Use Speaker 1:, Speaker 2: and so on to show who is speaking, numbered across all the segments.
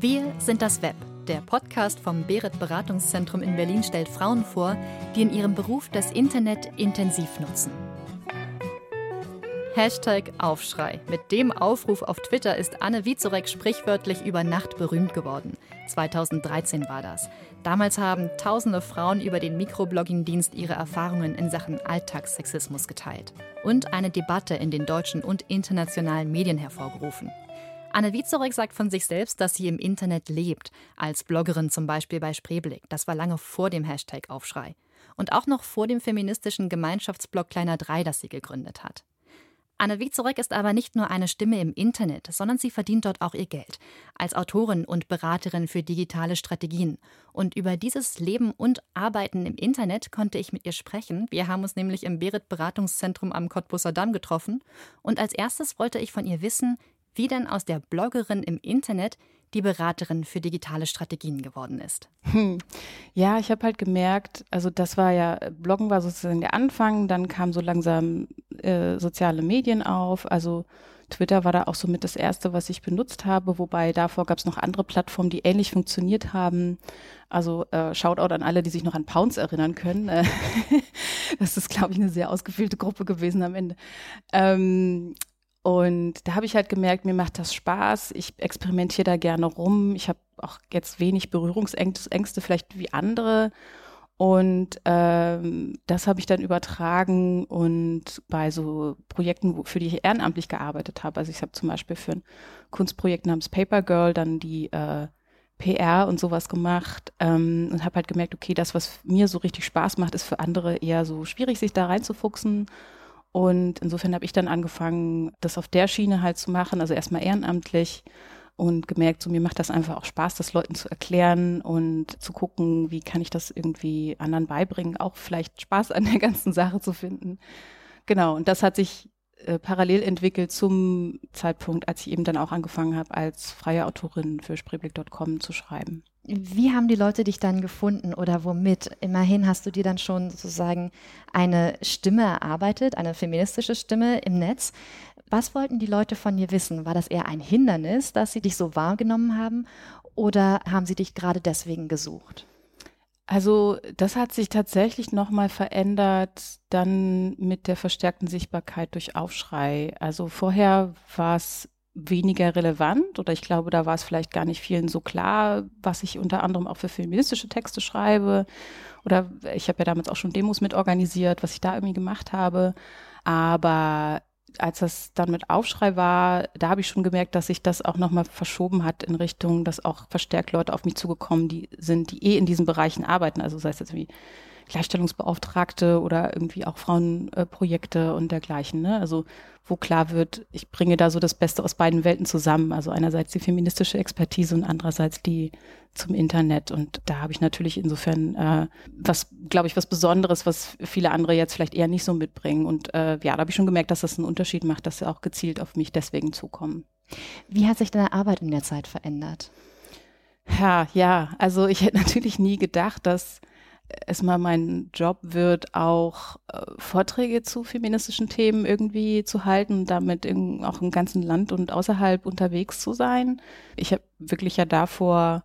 Speaker 1: Wir sind das Web. Der Podcast vom Beret Beratungszentrum in Berlin stellt Frauen vor, die in ihrem Beruf das Internet intensiv nutzen. Hashtag Aufschrei. Mit dem Aufruf auf Twitter ist Anne Wiezorek sprichwörtlich über Nacht berühmt geworden. 2013 war das. Damals haben tausende Frauen über den Mikroblogging-Dienst ihre Erfahrungen in Sachen Alltagssexismus geteilt und eine Debatte in den deutschen und internationalen Medien hervorgerufen. Anne Wiezorek sagt von sich selbst, dass sie im Internet lebt, als Bloggerin zum Beispiel bei Spreeblick. Das war lange vor dem Hashtag Aufschrei. Und auch noch vor dem feministischen Gemeinschaftsblog Kleiner 3, das sie gegründet hat. Anne Wiezorek ist aber nicht nur eine Stimme im Internet, sondern sie verdient dort auch ihr Geld. Als Autorin und Beraterin für digitale Strategien. Und über dieses Leben und Arbeiten im Internet konnte ich mit ihr sprechen. Wir haben uns nämlich im Berit Beratungszentrum am Cottbusser Damm getroffen. Und als erstes wollte ich von ihr wissen, wie denn aus der Bloggerin im Internet die Beraterin für digitale Strategien geworden ist.
Speaker 2: Hm. Ja, ich habe halt gemerkt, also das war ja, Bloggen war sozusagen der Anfang, dann kamen so langsam äh, soziale Medien auf, also Twitter war da auch so mit das erste, was ich benutzt habe, wobei davor gab es noch andere Plattformen, die ähnlich funktioniert haben. Also äh, Shoutout an alle, die sich noch an Pounds erinnern können. Das ist, glaube ich, eine sehr ausgefüllte Gruppe gewesen am Ende. Ähm, und da habe ich halt gemerkt, mir macht das Spaß. Ich experimentiere da gerne rum. Ich habe auch jetzt wenig Berührungsängste, vielleicht wie andere. Und ähm, das habe ich dann übertragen und bei so Projekten, für die ich ehrenamtlich gearbeitet habe. Also ich habe zum Beispiel für ein Kunstprojekt namens Paper Girl dann die äh, PR und sowas gemacht ähm, und habe halt gemerkt, okay, das, was mir so richtig Spaß macht, ist für andere eher so schwierig, sich da reinzufuchsen. Und insofern habe ich dann angefangen, das auf der Schiene halt zu machen, also erstmal ehrenamtlich und gemerkt, so mir macht das einfach auch Spaß, das Leuten zu erklären und zu gucken, wie kann ich das irgendwie anderen beibringen, auch vielleicht Spaß an der ganzen Sache zu finden. Genau, und das hat sich äh, parallel entwickelt zum Zeitpunkt, als ich eben dann auch angefangen habe, als freie Autorin für Spreeblick.com zu schreiben.
Speaker 1: Wie haben die Leute dich dann gefunden oder womit? Immerhin hast du dir dann schon sozusagen eine Stimme erarbeitet, eine feministische Stimme im Netz. Was wollten die Leute von dir wissen? War das eher ein Hindernis, dass sie dich so wahrgenommen haben oder haben sie dich gerade deswegen gesucht?
Speaker 2: Also das hat sich tatsächlich nochmal verändert dann mit der verstärkten Sichtbarkeit durch Aufschrei. Also vorher war es weniger relevant oder ich glaube, da war es vielleicht gar nicht vielen so klar, was ich unter anderem auch für feministische Texte schreibe. Oder ich habe ja damals auch schon Demos mitorganisiert, was ich da irgendwie gemacht habe. Aber als das dann mit Aufschrei war, da habe ich schon gemerkt, dass sich das auch nochmal verschoben hat in Richtung, dass auch verstärkt Leute auf mich zugekommen, die sind, die eh in diesen Bereichen arbeiten. Also sei es jetzt wie Gleichstellungsbeauftragte oder irgendwie auch Frauenprojekte und dergleichen. Ne? Also wo klar wird, ich bringe da so das Beste aus beiden Welten zusammen. Also einerseits die feministische Expertise und andererseits die zum Internet. Und da habe ich natürlich insofern äh, was, glaube ich, was Besonderes, was viele andere jetzt vielleicht eher nicht so mitbringen. Und äh, ja, da habe ich schon gemerkt, dass das einen Unterschied macht, dass sie auch gezielt auf mich deswegen zukommen.
Speaker 1: Wie hat sich deine Arbeit in der Zeit verändert?
Speaker 2: Ja, ja, also ich hätte natürlich nie gedacht, dass erstmal mein Job wird, auch äh, Vorträge zu feministischen Themen irgendwie zu halten, damit in, auch im ganzen Land und außerhalb unterwegs zu sein. Ich habe wirklich ja davor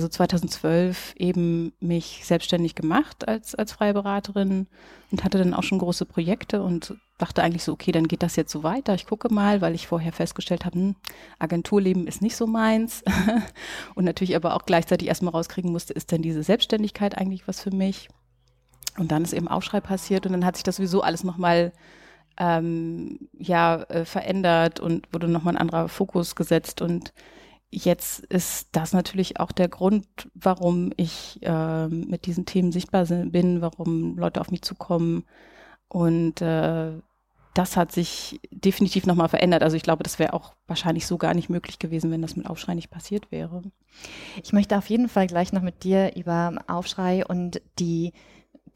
Speaker 2: also 2012 eben mich selbstständig gemacht als, als freie Beraterin und hatte dann auch schon große Projekte und dachte eigentlich so, okay, dann geht das jetzt so weiter. Ich gucke mal, weil ich vorher festgestellt habe, hm, Agenturleben ist nicht so meins. und natürlich aber auch gleichzeitig erstmal rauskriegen musste, ist denn diese Selbstständigkeit eigentlich was für mich? Und dann ist eben Aufschrei passiert und dann hat sich das sowieso alles nochmal ähm, ja, äh, verändert und wurde nochmal ein anderer Fokus gesetzt und jetzt ist das natürlich auch der Grund, warum ich äh, mit diesen Themen sichtbar bin, warum Leute auf mich zukommen. Und äh, das hat sich definitiv nochmal verändert. Also ich glaube, das wäre auch wahrscheinlich so gar nicht möglich gewesen, wenn das mit Aufschrei nicht passiert wäre.
Speaker 1: Ich möchte auf jeden Fall gleich noch mit dir über Aufschrei und die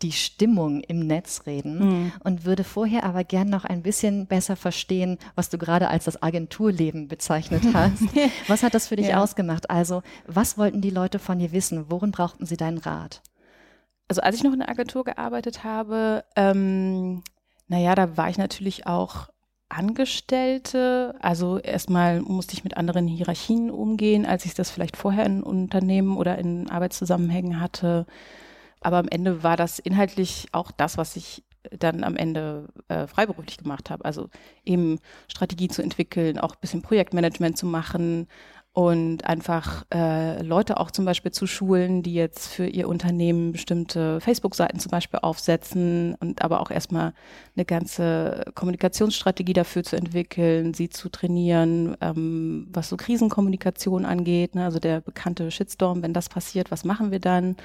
Speaker 1: die Stimmung im Netz reden mhm. und würde vorher aber gern noch ein bisschen besser verstehen, was du gerade als das Agenturleben bezeichnet hast. was hat das für dich ja. ausgemacht? Also, was wollten die Leute von dir wissen? Worin brauchten sie deinen Rat?
Speaker 2: Also, als ich noch in der Agentur gearbeitet habe, ähm, naja, da war ich natürlich auch Angestellte. Also erstmal musste ich mit anderen Hierarchien umgehen, als ich das vielleicht vorher in Unternehmen oder in Arbeitszusammenhängen hatte. Aber am Ende war das inhaltlich auch das, was ich dann am Ende äh, freiberuflich gemacht habe. Also eben Strategie zu entwickeln, auch ein bisschen Projektmanagement zu machen, und einfach äh, Leute auch zum Beispiel zu schulen, die jetzt für ihr Unternehmen bestimmte Facebook-Seiten zum Beispiel aufsetzen und aber auch erstmal eine ganze Kommunikationsstrategie dafür zu entwickeln, sie zu trainieren, ähm, was so Krisenkommunikation angeht, ne? also der bekannte Shitstorm, wenn das passiert, was machen wir dann?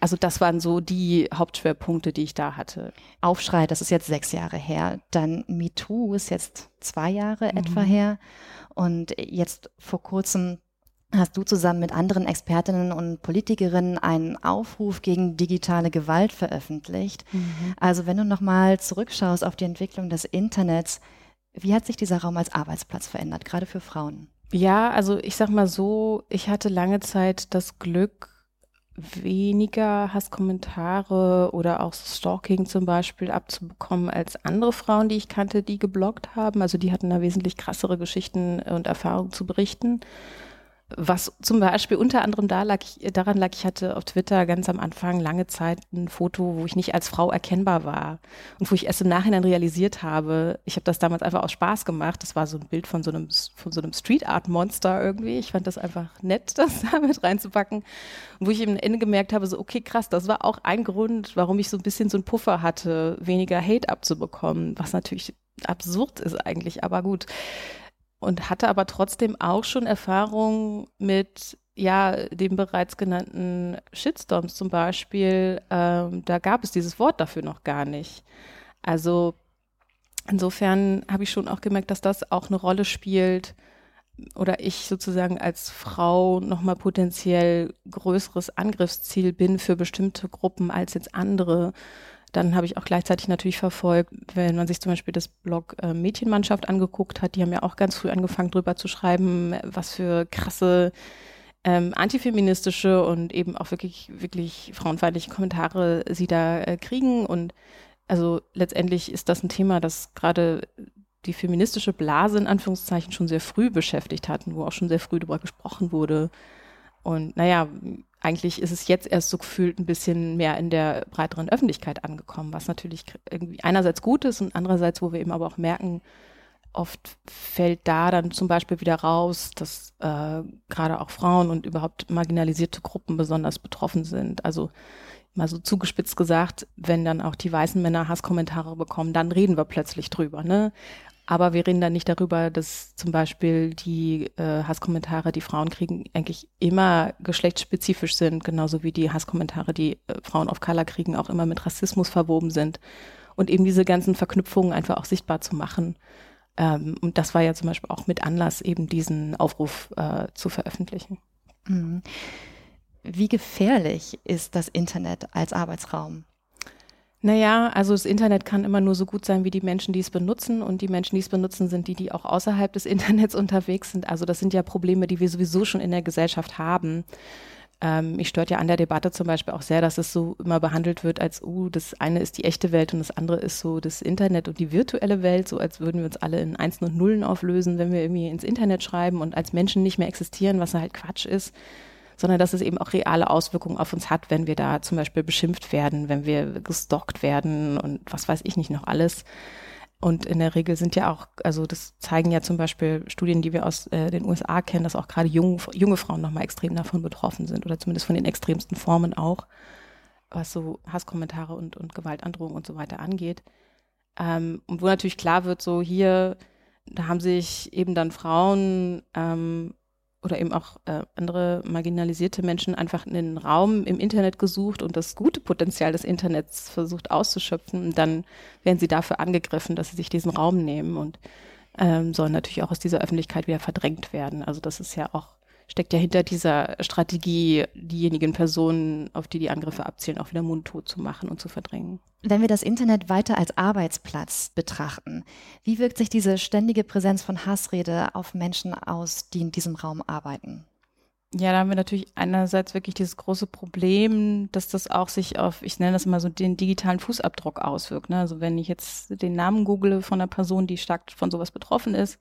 Speaker 2: Also das waren so die Hauptschwerpunkte, die ich da hatte.
Speaker 1: Aufschrei, das ist jetzt sechs Jahre her. Dann MeToo ist jetzt zwei Jahre mhm. etwa her. Und jetzt vor kurzem hast du zusammen mit anderen Expertinnen und Politikerinnen einen Aufruf gegen digitale Gewalt veröffentlicht. Mhm. Also wenn du nochmal zurückschaust auf die Entwicklung des Internets, wie hat sich dieser Raum als Arbeitsplatz verändert, gerade für Frauen?
Speaker 2: Ja, also ich sag mal so, ich hatte lange Zeit das Glück, weniger Hasskommentare oder auch Stalking zum Beispiel abzubekommen als andere Frauen, die ich kannte, die gebloggt haben. Also die hatten da wesentlich krassere Geschichten und Erfahrungen zu berichten. Was zum Beispiel unter anderem da lag ich, daran lag, ich hatte auf Twitter ganz am Anfang lange Zeit ein Foto, wo ich nicht als Frau erkennbar war und wo ich erst im Nachhinein realisiert habe, ich habe das damals einfach aus Spaß gemacht. Das war so ein Bild von so einem, von so einem Street Art Monster irgendwie. Ich fand das einfach nett, das da mit reinzupacken. Und wo ich im Ende gemerkt habe, so, okay, krass, das war auch ein Grund, warum ich so ein bisschen so einen Puffer hatte, weniger Hate abzubekommen, was natürlich absurd ist eigentlich, aber gut und hatte aber trotzdem auch schon Erfahrung mit ja, dem bereits genannten Shitstorms zum Beispiel, ähm, da gab es dieses Wort dafür noch gar nicht. Also insofern habe ich schon auch gemerkt, dass das auch eine Rolle spielt oder ich sozusagen als Frau nochmal potenziell größeres Angriffsziel bin für bestimmte Gruppen als jetzt andere. Dann habe ich auch gleichzeitig natürlich verfolgt, wenn man sich zum Beispiel das Blog äh, Mädchenmannschaft angeguckt hat, die haben ja auch ganz früh angefangen, drüber zu schreiben, was für krasse ähm, antifeministische und eben auch wirklich, wirklich frauenfeindliche Kommentare sie da äh, kriegen. Und also letztendlich ist das ein Thema, das gerade die feministische Blase in Anführungszeichen schon sehr früh beschäftigt hatten, wo auch schon sehr früh darüber gesprochen wurde. Und naja, eigentlich ist es jetzt erst so gefühlt ein bisschen mehr in der breiteren Öffentlichkeit angekommen, was natürlich irgendwie einerseits gut ist und andererseits, wo wir eben aber auch merken, oft fällt da dann zum Beispiel wieder raus, dass äh, gerade auch Frauen und überhaupt marginalisierte Gruppen besonders betroffen sind. Also mal so zugespitzt gesagt, wenn dann auch die weißen Männer Hasskommentare bekommen, dann reden wir plötzlich drüber. Ne? Aber wir reden dann nicht darüber, dass zum Beispiel die äh, Hasskommentare, die Frauen kriegen, eigentlich immer geschlechtsspezifisch sind, genauso wie die Hasskommentare, die äh, Frauen of Color kriegen, auch immer mit Rassismus verwoben sind. Und eben diese ganzen Verknüpfungen einfach auch sichtbar zu machen. Ähm, und das war ja zum Beispiel auch mit Anlass, eben diesen Aufruf äh, zu veröffentlichen. Mhm.
Speaker 1: Wie gefährlich ist das Internet als Arbeitsraum?
Speaker 2: Naja, also das Internet kann immer nur so gut sein wie die Menschen, die es benutzen. Und die Menschen, die es benutzen, sind die, die auch außerhalb des Internets unterwegs sind. Also das sind ja Probleme, die wir sowieso schon in der Gesellschaft haben. Ähm, mich stört ja an der Debatte zum Beispiel auch sehr, dass es so immer behandelt wird, als, uh, das eine ist die echte Welt und das andere ist so das Internet und die virtuelle Welt, so als würden wir uns alle in Einsen und Nullen auflösen, wenn wir irgendwie ins Internet schreiben und als Menschen nicht mehr existieren, was halt Quatsch ist sondern dass es eben auch reale Auswirkungen auf uns hat, wenn wir da zum Beispiel beschimpft werden, wenn wir gestalkt werden und was weiß ich nicht noch alles. Und in der Regel sind ja auch, also das zeigen ja zum Beispiel Studien, die wir aus äh, den USA kennen, dass auch gerade junge, junge Frauen nochmal extrem davon betroffen sind oder zumindest von den extremsten Formen auch, was so Hasskommentare und, und Gewaltandrohungen und so weiter angeht. Ähm, und wo natürlich klar wird, so hier, da haben sich eben dann Frauen ähm, oder eben auch äh, andere marginalisierte Menschen einfach einen Raum im Internet gesucht und das gute Potenzial des Internets versucht auszuschöpfen. Und dann werden sie dafür angegriffen, dass sie sich diesen Raum nehmen und ähm, sollen natürlich auch aus dieser Öffentlichkeit wieder verdrängt werden. Also das ist ja auch steckt ja hinter dieser Strategie, diejenigen Personen, auf die die Angriffe abzielen, auch wieder mundtot zu machen und zu verdrängen.
Speaker 1: Wenn wir das Internet weiter als Arbeitsplatz betrachten, wie wirkt sich diese ständige Präsenz von Hassrede auf Menschen aus, die in diesem Raum arbeiten?
Speaker 2: Ja, da haben wir natürlich einerseits wirklich dieses große Problem, dass das auch sich auf, ich nenne das mal so, den digitalen Fußabdruck auswirkt. Ne? Also wenn ich jetzt den Namen google von einer Person, die stark von sowas betroffen ist,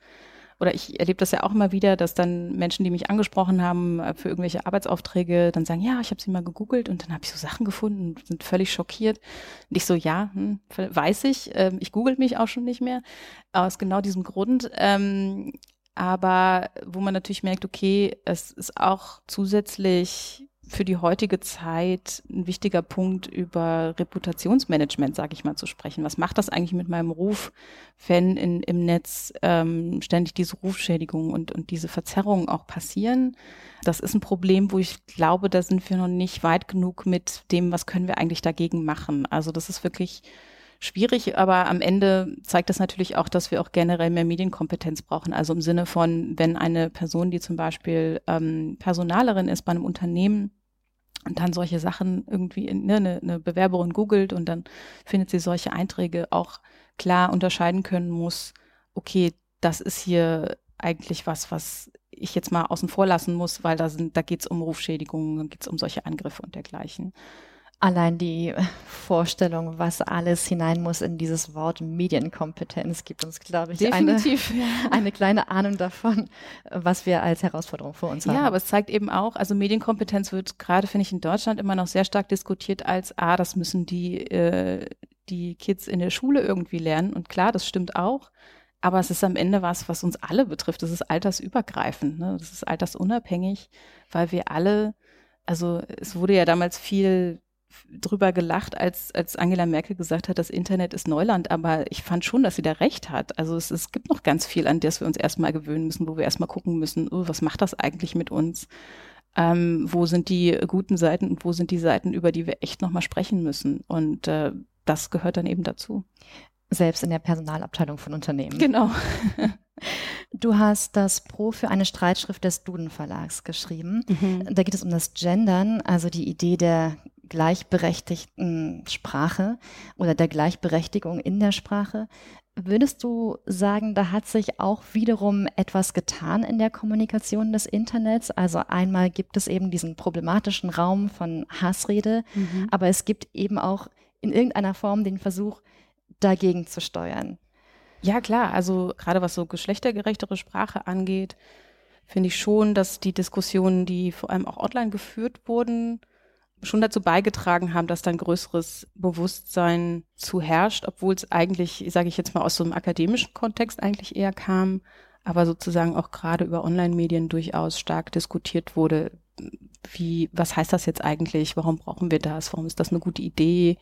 Speaker 2: oder ich erlebe das ja auch immer wieder, dass dann Menschen, die mich angesprochen haben äh, für irgendwelche Arbeitsaufträge, dann sagen, ja, ich habe sie mal gegoogelt und dann habe ich so Sachen gefunden und sind völlig schockiert. Und ich so, ja, hm, weiß ich, äh, ich google mich auch schon nicht mehr, aus genau diesem Grund. Ähm, aber wo man natürlich merkt, okay, es ist auch zusätzlich für die heutige Zeit ein wichtiger Punkt, über Reputationsmanagement, sage ich mal, zu sprechen. Was macht das eigentlich mit meinem Ruf, wenn in, im Netz ähm, ständig diese Rufschädigungen und, und diese Verzerrungen auch passieren? Das ist ein Problem, wo ich glaube, da sind wir noch nicht weit genug mit dem, was können wir eigentlich dagegen machen. Also das ist wirklich schwierig, aber am Ende zeigt das natürlich auch, dass wir auch generell mehr Medienkompetenz brauchen. Also im Sinne von, wenn eine Person, die zum Beispiel ähm, Personalerin ist bei einem Unternehmen, und dann solche Sachen irgendwie in, ne, eine, eine Bewerberin googelt und dann findet sie solche Einträge auch klar unterscheiden können muss, okay, das ist hier eigentlich was, was ich jetzt mal außen vor lassen muss, weil da sind, da geht es um Rufschädigungen, da geht es um solche Angriffe und dergleichen
Speaker 1: allein die Vorstellung, was alles hinein muss in dieses Wort Medienkompetenz, gibt uns, glaube ich,
Speaker 2: Definitiv.
Speaker 1: Eine, eine kleine Ahnung davon, was wir als Herausforderung vor uns haben.
Speaker 2: Ja, aber es zeigt eben auch, also Medienkompetenz wird gerade, finde ich, in Deutschland immer noch sehr stark diskutiert als, ah, das müssen die, äh, die Kids in der Schule irgendwie lernen. Und klar, das stimmt auch. Aber es ist am Ende was, was uns alle betrifft. Das ist altersübergreifend, ne? das ist altersunabhängig, weil wir alle, also es wurde ja damals viel drüber gelacht, als, als Angela Merkel gesagt hat, das Internet ist Neuland, aber ich fand schon, dass sie da recht hat. Also es, es gibt noch ganz viel, an das wir uns erstmal gewöhnen müssen, wo wir erstmal gucken müssen, oh, was macht das eigentlich mit uns? Ähm, wo sind die guten Seiten und wo sind die Seiten, über die wir echt nochmal sprechen müssen? Und äh, das gehört dann eben dazu.
Speaker 1: Selbst in der Personalabteilung von Unternehmen.
Speaker 2: Genau.
Speaker 1: Du hast das Pro für eine Streitschrift des Duden Verlags geschrieben. Mhm. Da geht es um das Gendern, also die Idee der gleichberechtigten Sprache oder der Gleichberechtigung in der Sprache. Würdest du sagen, da hat sich auch wiederum etwas getan in der Kommunikation des Internets? Also einmal gibt es eben diesen problematischen Raum von Hassrede, mhm. aber es gibt eben auch in irgendeiner Form den Versuch, dagegen zu steuern.
Speaker 2: Ja, klar. Also gerade was so geschlechtergerechtere Sprache angeht, finde ich schon, dass die Diskussionen, die vor allem auch online geführt wurden, schon dazu beigetragen haben, dass dann größeres Bewusstsein zu herrscht, obwohl es eigentlich, sage ich jetzt mal, aus so einem akademischen Kontext eigentlich eher kam, aber sozusagen auch gerade über Online-Medien durchaus stark diskutiert wurde. Wie, was heißt das jetzt eigentlich? Warum brauchen wir das? Warum ist das eine gute Idee?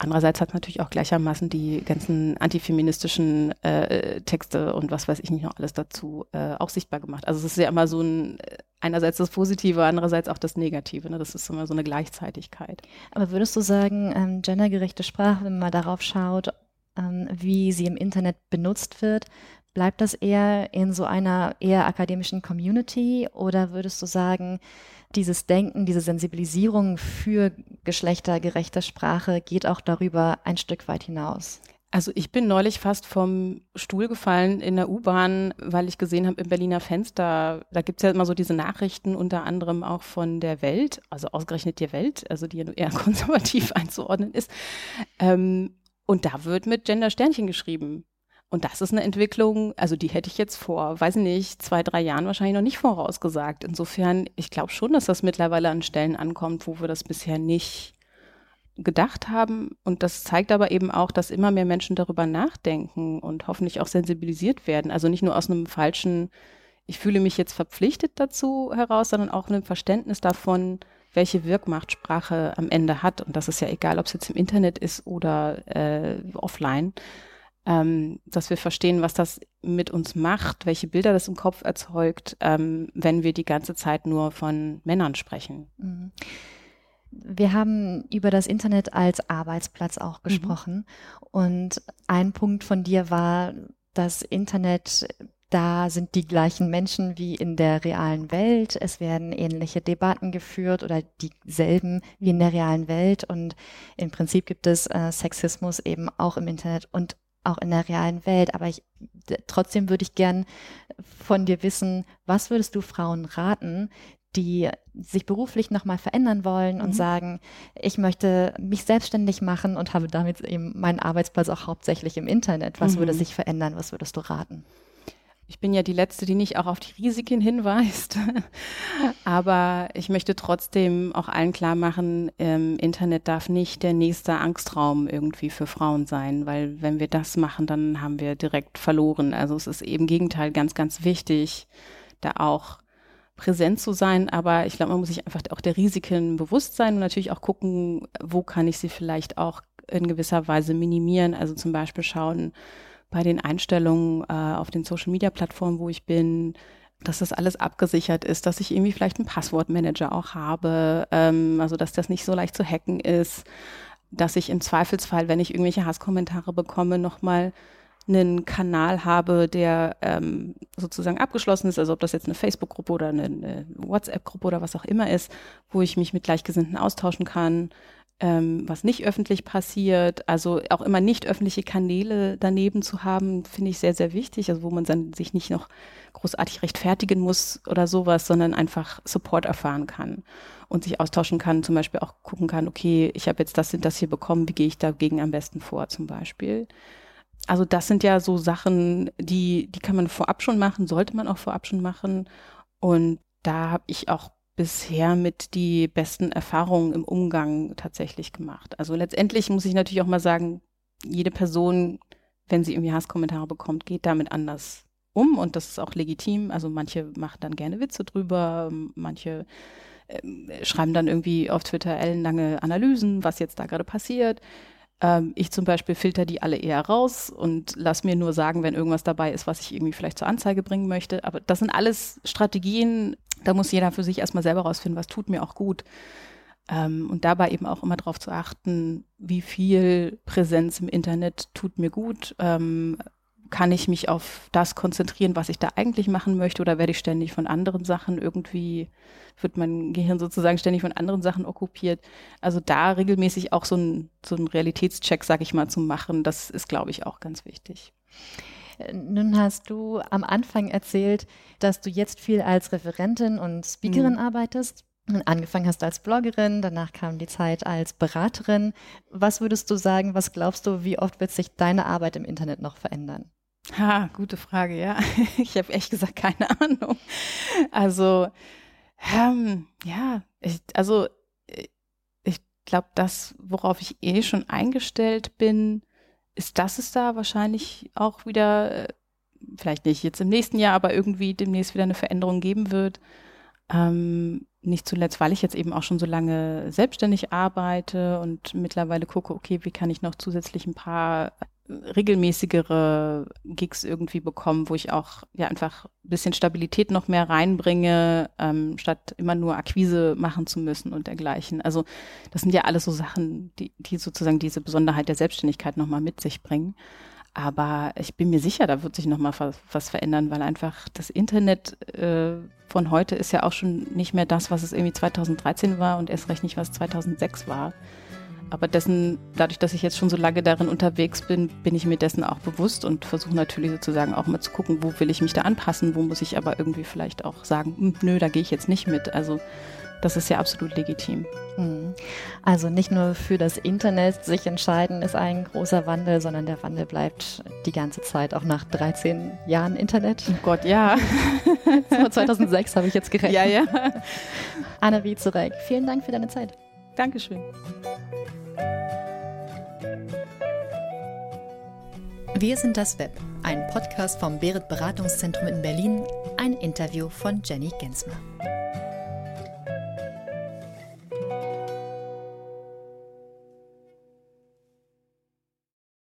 Speaker 2: Andererseits hat natürlich auch gleichermaßen die ganzen antifeministischen äh, Texte und was weiß ich nicht noch alles dazu äh, auch sichtbar gemacht. Also es ist ja immer so ein, einerseits das Positive, andererseits auch das Negative. Ne? Das ist immer so eine Gleichzeitigkeit.
Speaker 1: Aber würdest du sagen, ähm, gendergerechte Sprache, wenn man darauf schaut, ähm, wie sie im Internet benutzt wird, bleibt das eher in so einer eher akademischen Community oder würdest du sagen, dieses Denken, diese Sensibilisierung für geschlechtergerechte Sprache geht auch darüber ein Stück weit hinaus.
Speaker 2: Also ich bin neulich fast vom Stuhl gefallen in der U-Bahn, weil ich gesehen habe im Berliner Fenster, da gibt es ja immer so diese Nachrichten, unter anderem auch von der Welt, also ausgerechnet die Welt, also die ja nur eher konservativ einzuordnen ist. Ähm, und da wird mit Gender-Sternchen geschrieben. Und das ist eine Entwicklung, also die hätte ich jetzt vor, weiß nicht, zwei, drei Jahren wahrscheinlich noch nicht vorausgesagt. Insofern, ich glaube schon, dass das mittlerweile an Stellen ankommt, wo wir das bisher nicht gedacht haben. Und das zeigt aber eben auch, dass immer mehr Menschen darüber nachdenken und hoffentlich auch sensibilisiert werden. Also nicht nur aus einem falschen, ich fühle mich jetzt verpflichtet dazu heraus, sondern auch einem Verständnis davon, welche Wirkmacht Sprache am Ende hat. Und das ist ja egal, ob es jetzt im Internet ist oder äh, offline ähm, dass wir verstehen, was das mit uns macht, welche Bilder das im Kopf erzeugt, ähm, wenn wir die ganze Zeit nur von Männern sprechen. Mhm.
Speaker 1: Wir haben über das Internet als Arbeitsplatz auch mhm. gesprochen. Mhm. Und ein Punkt von dir war, das Internet, da sind die gleichen Menschen wie in der realen Welt. Es werden ähnliche Debatten geführt oder dieselben wie in der realen Welt. Und im Prinzip gibt es äh, Sexismus eben auch im Internet und auch in der realen Welt. Aber ich, trotzdem würde ich gern von dir wissen, was würdest du Frauen raten, die sich beruflich nochmal verändern wollen mhm. und sagen, ich möchte mich selbstständig machen und habe damit eben meinen Arbeitsplatz auch hauptsächlich im Internet. Was mhm. würde sich verändern? Was würdest du raten?
Speaker 2: Ich bin ja die Letzte, die nicht auch auf die Risiken hinweist. Aber ich möchte trotzdem auch allen klar machen, ähm, Internet darf nicht der nächste Angstraum irgendwie für Frauen sein, weil wenn wir das machen, dann haben wir direkt verloren. Also es ist eben im Gegenteil ganz, ganz wichtig, da auch präsent zu sein, aber ich glaube, man muss sich einfach auch der Risiken bewusst sein und natürlich auch gucken, wo kann ich sie vielleicht auch in gewisser Weise minimieren. Also zum Beispiel schauen bei den Einstellungen äh, auf den Social-Media-Plattformen, wo ich bin, dass das alles abgesichert ist, dass ich irgendwie vielleicht einen Passwortmanager auch habe, ähm, also dass das nicht so leicht zu hacken ist, dass ich im Zweifelsfall, wenn ich irgendwelche Hasskommentare bekomme, nochmal einen Kanal habe, der ähm, sozusagen abgeschlossen ist, also ob das jetzt eine Facebook-Gruppe oder eine, eine WhatsApp-Gruppe oder was auch immer ist, wo ich mich mit Gleichgesinnten austauschen kann, ähm, was nicht öffentlich passiert. Also auch immer nicht öffentliche Kanäle daneben zu haben, finde ich sehr, sehr wichtig. Also wo man dann sich nicht noch großartig rechtfertigen muss oder sowas, sondern einfach Support erfahren kann und sich austauschen kann, zum Beispiel auch gucken kann, okay, ich habe jetzt das und das hier bekommen, wie gehe ich dagegen am besten vor zum Beispiel. Also das sind ja so Sachen, die, die kann man vorab schon machen, sollte man auch vorab schon machen. Und da habe ich auch bisher mit die besten Erfahrungen im Umgang tatsächlich gemacht. Also letztendlich muss ich natürlich auch mal sagen, jede Person, wenn sie irgendwie Hasskommentare bekommt, geht damit anders um und das ist auch legitim. Also manche machen dann gerne Witze drüber, manche äh, schreiben dann irgendwie auf Twitter ellenlange Analysen, was jetzt da gerade passiert. Ähm, ich zum Beispiel filter die alle eher raus und lass mir nur sagen, wenn irgendwas dabei ist, was ich irgendwie vielleicht zur Anzeige bringen möchte. Aber das sind alles Strategien, da muss jeder für sich erstmal selber rausfinden, was tut mir auch gut. Ähm, und dabei eben auch immer darauf zu achten, wie viel Präsenz im Internet tut mir gut. Ähm, kann ich mich auf das konzentrieren, was ich da eigentlich machen möchte, oder werde ich ständig von anderen Sachen irgendwie, wird mein Gehirn sozusagen ständig von anderen Sachen okkupiert? Also da regelmäßig auch so ein, so ein Realitätscheck, sag ich mal, zu machen, das ist, glaube ich, auch ganz wichtig.
Speaker 1: Nun hast du am Anfang erzählt, dass du jetzt viel als Referentin und Speakerin mhm. arbeitest. Angefangen hast als Bloggerin, danach kam die Zeit als Beraterin. Was würdest du sagen, was glaubst du, wie oft wird sich deine Arbeit im Internet noch verändern?
Speaker 2: Ha, gute Frage, ja. Ich habe echt gesagt keine Ahnung. Also, ähm, ja, ich, also ich glaube, das, worauf ich eh schon eingestellt bin, ist, dass es da wahrscheinlich auch wieder, äh, vielleicht nicht jetzt im nächsten Jahr, aber irgendwie demnächst wieder eine Veränderung geben wird. Ähm, nicht zuletzt, weil ich jetzt eben auch schon so lange selbstständig arbeite und mittlerweile gucke, okay, wie kann ich noch zusätzlich ein paar regelmäßigere Gigs irgendwie bekommen, wo ich auch ja einfach ein bisschen Stabilität noch mehr reinbringe, ähm, statt immer nur Akquise machen zu müssen und dergleichen. Also das sind ja alles so Sachen, die, die sozusagen diese Besonderheit der Selbstständigkeit nochmal mit sich bringen. Aber ich bin mir sicher, da wird sich nochmal was, was verändern, weil einfach das Internet äh, von heute ist ja auch schon nicht mehr das, was es irgendwie 2013 war und erst recht nicht, was 2006 war. Aber dessen, dadurch, dass ich jetzt schon so lange darin unterwegs bin, bin ich mir dessen auch bewusst und versuche natürlich sozusagen auch mal zu gucken, wo will ich mich da anpassen, wo muss ich aber irgendwie vielleicht auch sagen, hm, nö, da gehe ich jetzt nicht mit. Also das ist ja absolut legitim.
Speaker 1: Hm. Also nicht nur für das Internet sich entscheiden ist ein großer Wandel, sondern der Wandel bleibt die ganze Zeit, auch nach 13 Jahren Internet.
Speaker 2: Oh Gott, ja.
Speaker 1: 2006 habe ich jetzt gerechnet.
Speaker 2: Ja, ja.
Speaker 1: Anna Wiezurek, vielen Dank für deine Zeit.
Speaker 2: Dankeschön.
Speaker 1: Wir sind das Web, ein Podcast vom Beret Beratungszentrum in Berlin, ein Interview von Jenny Gensmer.